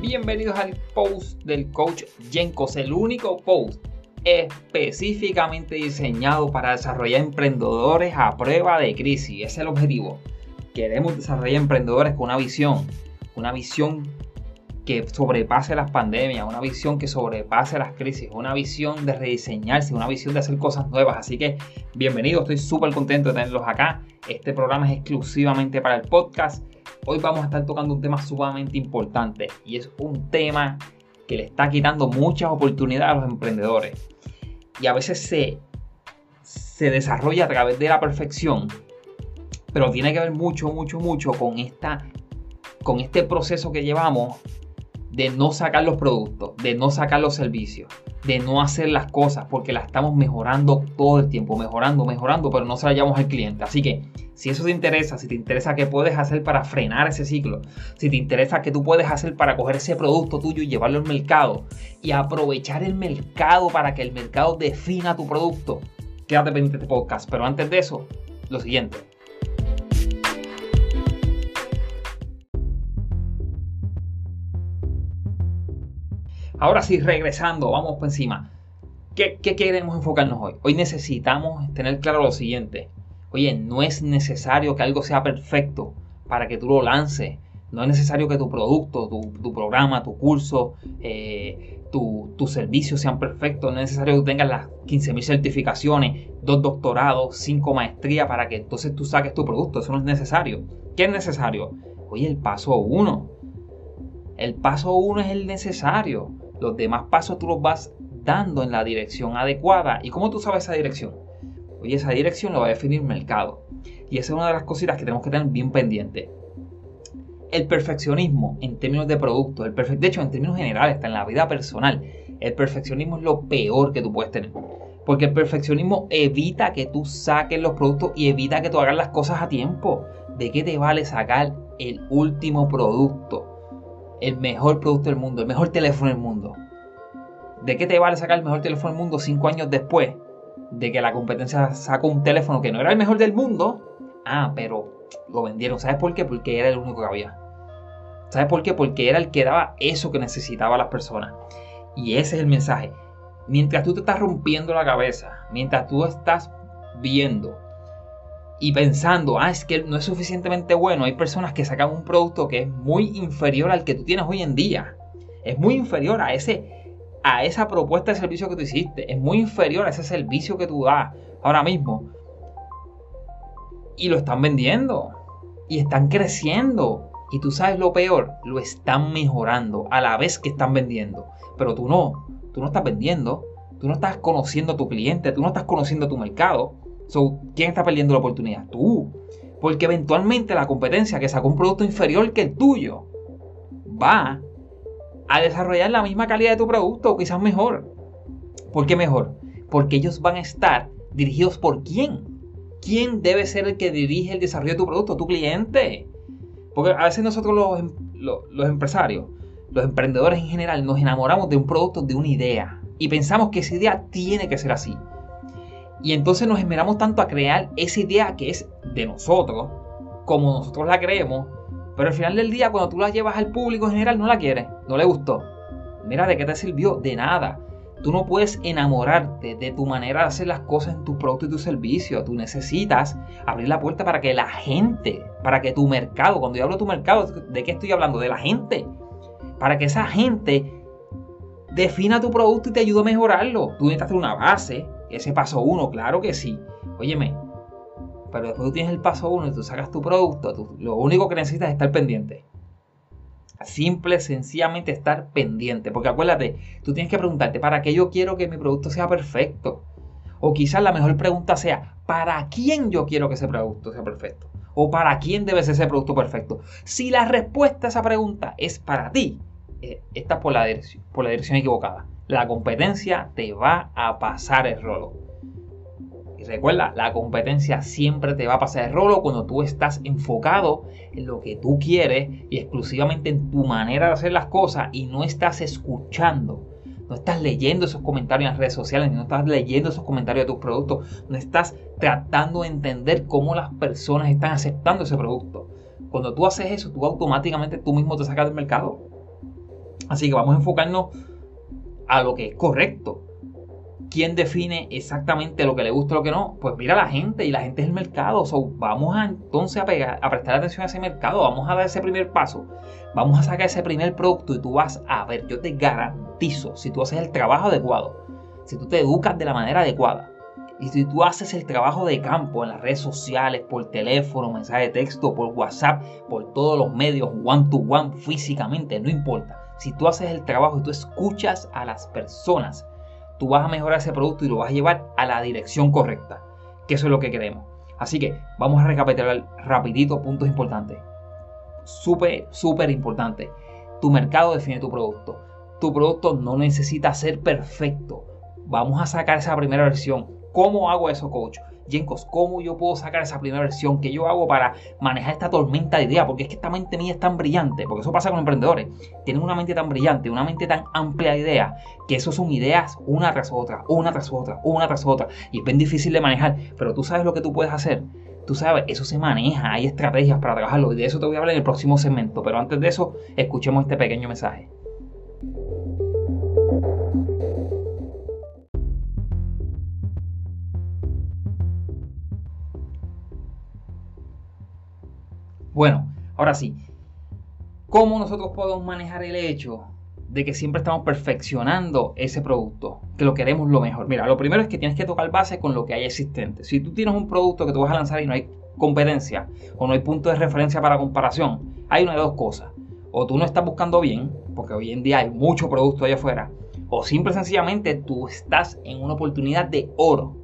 Bienvenidos al post del coach Jenkos, el único post específicamente diseñado para desarrollar emprendedores a prueba de crisis. Es el objetivo. Queremos desarrollar emprendedores con una visión, una visión que sobrepase las pandemias, una visión que sobrepase las crisis, una visión de rediseñarse, una visión de hacer cosas nuevas. Así que bienvenidos, estoy súper contento de tenerlos acá. Este programa es exclusivamente para el podcast. Hoy vamos a estar tocando un tema sumamente importante y es un tema que le está quitando muchas oportunidades a los emprendedores. Y a veces se, se desarrolla a través de la perfección, pero tiene que ver mucho, mucho, mucho con, esta, con este proceso que llevamos de no sacar los productos, de no sacar los servicios, de no hacer las cosas porque las estamos mejorando todo el tiempo, mejorando, mejorando, pero no se la llevamos al cliente. Así que si eso te interesa, si te interesa qué puedes hacer para frenar ese ciclo, si te interesa qué tú puedes hacer para coger ese producto tuyo y llevarlo al mercado y aprovechar el mercado para que el mercado defina tu producto, quédate pendiente de este podcast. Pero antes de eso, lo siguiente Ahora sí, regresando, vamos por encima. ¿Qué, queremos enfocarnos hoy? Hoy necesitamos tener claro lo siguiente. Oye, no es necesario que algo sea perfecto para que tú lo lances. No es necesario que tu producto, tu, programa, tu curso, eh, tu, tu, servicio sean perfectos. No es necesario que tengas las 15.000 certificaciones, dos doctorados, cinco maestrías para que entonces tú saques tu producto. Eso no es necesario. ¿Qué es necesario? Oye, el paso uno. El paso uno es el necesario. Los demás pasos tú los vas dando en la dirección adecuada. ¿Y cómo tú sabes esa dirección? Oye, esa dirección lo va a definir el mercado. Y esa es una de las cositas que tenemos que tener bien pendiente. El perfeccionismo en términos de producto, el de hecho en términos generales, está en la vida personal, el perfeccionismo es lo peor que tú puedes tener. Porque el perfeccionismo evita que tú saques los productos y evita que tú hagas las cosas a tiempo. ¿De qué te vale sacar el último producto? El mejor producto del mundo, el mejor teléfono del mundo. ¿De qué te vale sacar el mejor teléfono del mundo cinco años después de que la competencia sacó un teléfono que no era el mejor del mundo? Ah, pero lo vendieron. ¿Sabes por qué? Porque era el único que había. ¿Sabes por qué? Porque era el que daba eso que necesitaban las personas. Y ese es el mensaje. Mientras tú te estás rompiendo la cabeza, mientras tú estás viendo y pensando, ah, es que no es suficientemente bueno, hay personas que sacan un producto que es muy inferior al que tú tienes hoy en día. Es muy inferior a ese a esa propuesta de servicio que tú hiciste, es muy inferior a ese servicio que tú das ahora mismo. Y lo están vendiendo y están creciendo. Y tú sabes lo peor, lo están mejorando a la vez que están vendiendo. Pero tú no, tú no estás vendiendo, tú no estás conociendo a tu cliente, tú no estás conociendo a tu mercado ¿quién está perdiendo la oportunidad? Tú. Porque eventualmente la competencia que sacó un producto inferior que el tuyo va a desarrollar la misma calidad de tu producto, o quizás mejor. ¿Por qué mejor? Porque ellos van a estar dirigidos por quién. ¿Quién debe ser el que dirige el desarrollo de tu producto? Tu cliente. Porque a veces nosotros los, em, los empresarios, los emprendedores en general, nos enamoramos de un producto, de una idea. Y pensamos que esa idea tiene que ser así. Y entonces nos esmeramos tanto a crear esa idea que es de nosotros, como nosotros la creemos, pero al final del día cuando tú la llevas al público en general no la quiere, no le gustó. Mira, ¿de qué te sirvió? De nada. Tú no puedes enamorarte de tu manera de hacer las cosas en tu producto y tu servicio. Tú necesitas abrir la puerta para que la gente, para que tu mercado, cuando yo hablo de tu mercado, ¿de qué estoy hablando? De la gente. Para que esa gente defina tu producto y te ayude a mejorarlo. Tú necesitas una base, ese paso uno, claro que sí. Óyeme, pero después tú tienes el paso uno y tú sacas tu producto, lo único que necesitas es estar pendiente. Simple, sencillamente estar pendiente. Porque acuérdate, tú tienes que preguntarte, ¿para qué yo quiero que mi producto sea perfecto? O quizás la mejor pregunta sea, ¿para quién yo quiero que ese producto sea perfecto? ¿O para quién debe ser ese producto perfecto? Si la respuesta a esa pregunta es para ti, eh, estás por la, dirección, por la dirección equivocada la competencia te va a pasar el rolo. Y recuerda, la competencia siempre te va a pasar el rolo cuando tú estás enfocado en lo que tú quieres y exclusivamente en tu manera de hacer las cosas y no estás escuchando. No estás leyendo esos comentarios en las redes sociales, no estás leyendo esos comentarios de tus productos, no estás tratando de entender cómo las personas están aceptando ese producto. Cuando tú haces eso, tú automáticamente tú mismo te sacas del mercado Así que vamos a enfocarnos a lo que es correcto. ¿Quién define exactamente lo que le gusta y lo que no? Pues mira la gente y la gente es el mercado. vamos a entonces a, a prestar atención a ese mercado. Vamos a dar ese primer paso. Vamos a sacar ese primer producto y tú vas a ver, yo te garantizo, si tú haces el trabajo adecuado, si tú te educas de la manera adecuada, y si tú haces el trabajo de campo en las redes sociales, por teléfono, mensaje de texto, por WhatsApp, por todos los medios, one to one, físicamente, no importa. Si tú haces el trabajo y tú escuchas a las personas, tú vas a mejorar ese producto y lo vas a llevar a la dirección correcta. Que eso es lo que queremos. Así que vamos a recapitular rapidito puntos importantes. Súper, súper importante. Tu mercado define tu producto. Tu producto no necesita ser perfecto. Vamos a sacar esa primera versión ¿Cómo hago eso, coach? Jenkos, ¿cómo yo puedo sacar esa primera versión? ¿Qué yo hago para manejar esta tormenta de ideas? Porque es que esta mente mía es tan brillante, porque eso pasa con emprendedores. Tienen una mente tan brillante, una mente tan amplia de ideas, que eso son ideas una tras otra, una tras otra, una tras otra. Y es bien difícil de manejar, pero tú sabes lo que tú puedes hacer. Tú sabes, eso se maneja, hay estrategias para trabajarlo y de eso te voy a hablar en el próximo segmento. Pero antes de eso, escuchemos este pequeño mensaje. Bueno, ahora sí, ¿cómo nosotros podemos manejar el hecho de que siempre estamos perfeccionando ese producto, que lo queremos lo mejor? Mira, lo primero es que tienes que tocar base con lo que hay existente. Si tú tienes un producto que tú vas a lanzar y no hay competencia o no hay punto de referencia para comparación, hay una de dos cosas. O tú no estás buscando bien, porque hoy en día hay mucho producto allá afuera, o simple y sencillamente tú estás en una oportunidad de oro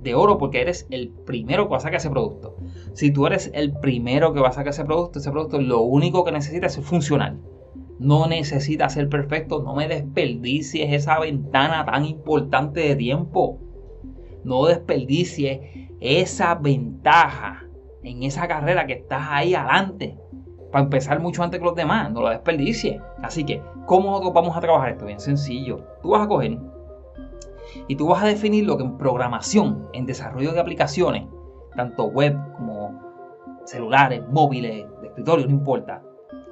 de oro porque eres el primero que va a sacar ese producto. Si tú eres el primero que va a sacar ese producto, ese producto lo único que necesita es ser funcional. No necesita ser perfecto, no me desperdicies esa ventana tan importante de tiempo. No desperdicies esa ventaja en esa carrera que estás ahí adelante. Para empezar mucho antes que los demás, no lo desperdicies. Así que, ¿cómo nosotros vamos a trabajar esto? Bien sencillo. Tú vas a coger y tú vas a definir lo que en programación, en desarrollo de aplicaciones, tanto web como celulares, móviles, de escritorio, no importa.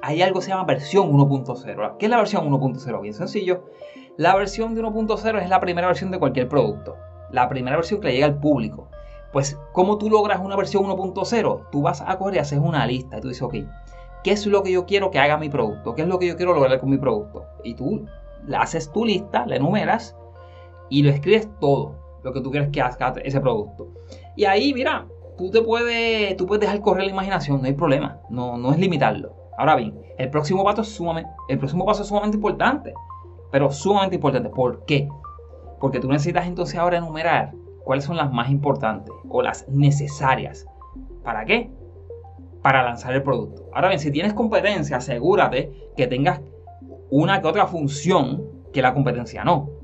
Hay algo que se llama versión 1.0. ¿Qué es la versión 1.0? Bien sencillo. La versión de 1.0 es la primera versión de cualquier producto. La primera versión que le llega al público. Pues, ¿cómo tú logras una versión 1.0? Tú vas a coger y haces una lista y tú dices, ok, ¿qué es lo que yo quiero que haga mi producto? ¿Qué es lo que yo quiero lograr con mi producto? Y tú haces tu lista, la enumeras y lo escribes todo lo que tú quieres que haga ese producto. Y ahí, mira, tú te puedes, tú puedes dejar correr la imaginación, no hay problema, no, no es limitarlo. Ahora bien, el próximo paso es sumamente, el próximo paso es sumamente importante, pero sumamente importante. ¿Por qué? Porque tú necesitas entonces ahora enumerar cuáles son las más importantes o las necesarias. ¿Para qué? Para lanzar el producto. Ahora bien, si tienes competencia, asegúrate que tengas una que otra función que la competencia no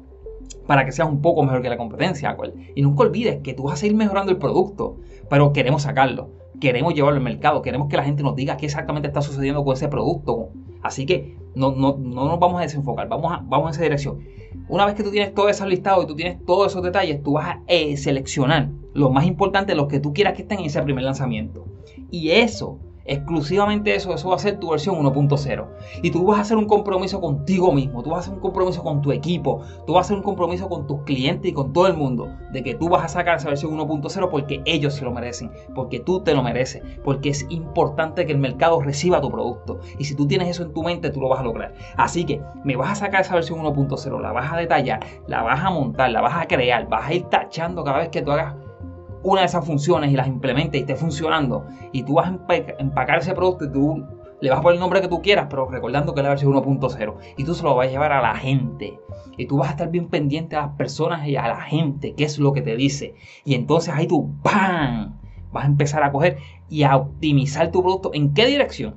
para que seas un poco mejor que la competencia. Y nunca olvides que tú vas a seguir mejorando el producto, pero queremos sacarlo, queremos llevarlo al mercado, queremos que la gente nos diga qué exactamente está sucediendo con ese producto. Así que no, no, no nos vamos a desenfocar, vamos, a, vamos en esa dirección. Una vez que tú tienes todo eso listado y tú tienes todos esos detalles, tú vas a eh, seleccionar lo más importante, los que tú quieras que estén en ese primer lanzamiento. Y eso Exclusivamente eso, eso va a ser tu versión 1.0. Y tú vas a hacer un compromiso contigo mismo, tú vas a hacer un compromiso con tu equipo, tú vas a hacer un compromiso con tus clientes y con todo el mundo de que tú vas a sacar esa versión 1.0 porque ellos se lo merecen, porque tú te lo mereces, porque es importante que el mercado reciba tu producto. Y si tú tienes eso en tu mente, tú lo vas a lograr. Así que me vas a sacar esa versión 1.0, la vas a detallar, la vas a montar, la vas a crear, vas a ir tachando cada vez que tú hagas una de esas funciones y las implementes y esté funcionando y tú vas a empacar ese producto y tú le vas a poner el nombre que tú quieras, pero recordando que es la versión 1.0 y tú se lo vas a llevar a la gente y tú vas a estar bien pendiente a las personas y a la gente, qué es lo que te dice y entonces ahí tú ¡bam! vas a empezar a coger y a optimizar tu producto. ¿En qué dirección?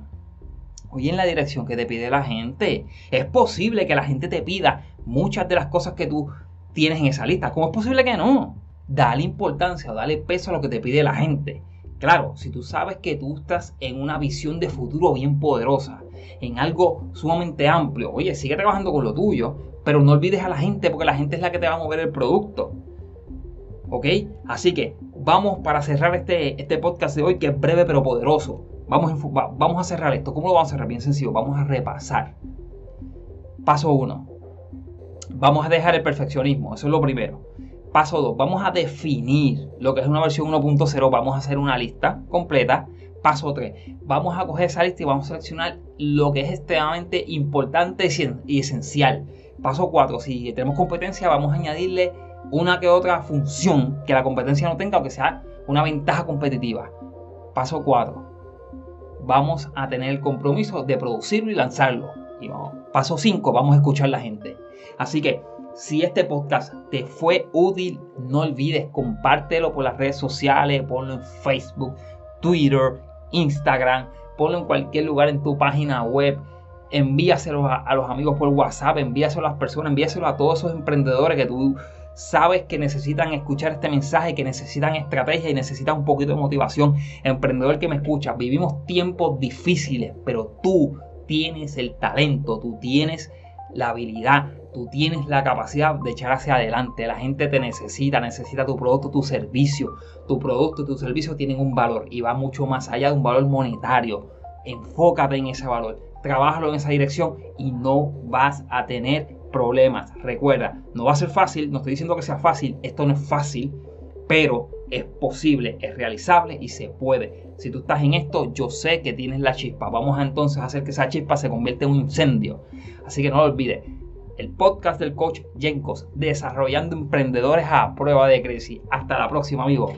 Oye, en la dirección que te pide la gente. Es posible que la gente te pida muchas de las cosas que tú tienes en esa lista. ¿Cómo es posible que no? Dale importancia dale peso a lo que te pide la gente. Claro, si tú sabes que tú estás en una visión de futuro bien poderosa, en algo sumamente amplio, oye, sigue trabajando con lo tuyo, pero no olvides a la gente porque la gente es la que te va a mover el producto. ¿Ok? Así que vamos para cerrar este, este podcast de hoy que es breve pero poderoso. Vamos, vamos a cerrar esto. ¿Cómo lo vamos a cerrar? Bien sencillo. Vamos a repasar Paso 1. Vamos a dejar el perfeccionismo, eso es lo primero. Paso 2. Vamos a definir lo que es una versión 1.0. Vamos a hacer una lista completa. Paso 3. Vamos a coger esa lista y vamos a seleccionar lo que es extremadamente importante y esencial. Paso 4. Si tenemos competencia, vamos a añadirle una que otra función que la competencia no tenga o que sea una ventaja competitiva. Paso 4. Vamos a tener el compromiso de producirlo y lanzarlo. Paso 5. Vamos a escuchar a la gente. Así que si este podcast te fue útil, no olvides compártelo por las redes sociales, ponlo en Facebook, Twitter, Instagram, ponlo en cualquier lugar en tu página web envíaselo a, los amigos por WhatsApp, envíaselo a las personas, envíaselo a todos esos emprendedores que tú sabes que necesitan escuchar este mensaje, que necesitan estrategia y necesitan un poquito de motivación. Emprendedor que me escucha, vivimos tiempos difíciles, pero tú tienes el talento, tú tienes la habilidad, tú tienes la capacidad de echar hacia adelante. La gente te necesita, necesita tu producto, tu servicio. Tu producto y tu servicio tienen un valor y va mucho más allá de un valor monetario. Enfócate en ese valor, trabájalo en esa dirección y no vas a tener problemas. Recuerda, no va a ser fácil, no estoy diciendo que sea fácil, esto no es fácil, pero es posible, es realizable y se puede. Si tú estás en esto, yo sé que tienes la chispa. Vamos a entonces hacer que esa chispa se convierta en un incendio. Así que no lo olvides. El podcast del coach Jenkos, desarrollando emprendedores a prueba de crisis. Hasta la próxima, amigos.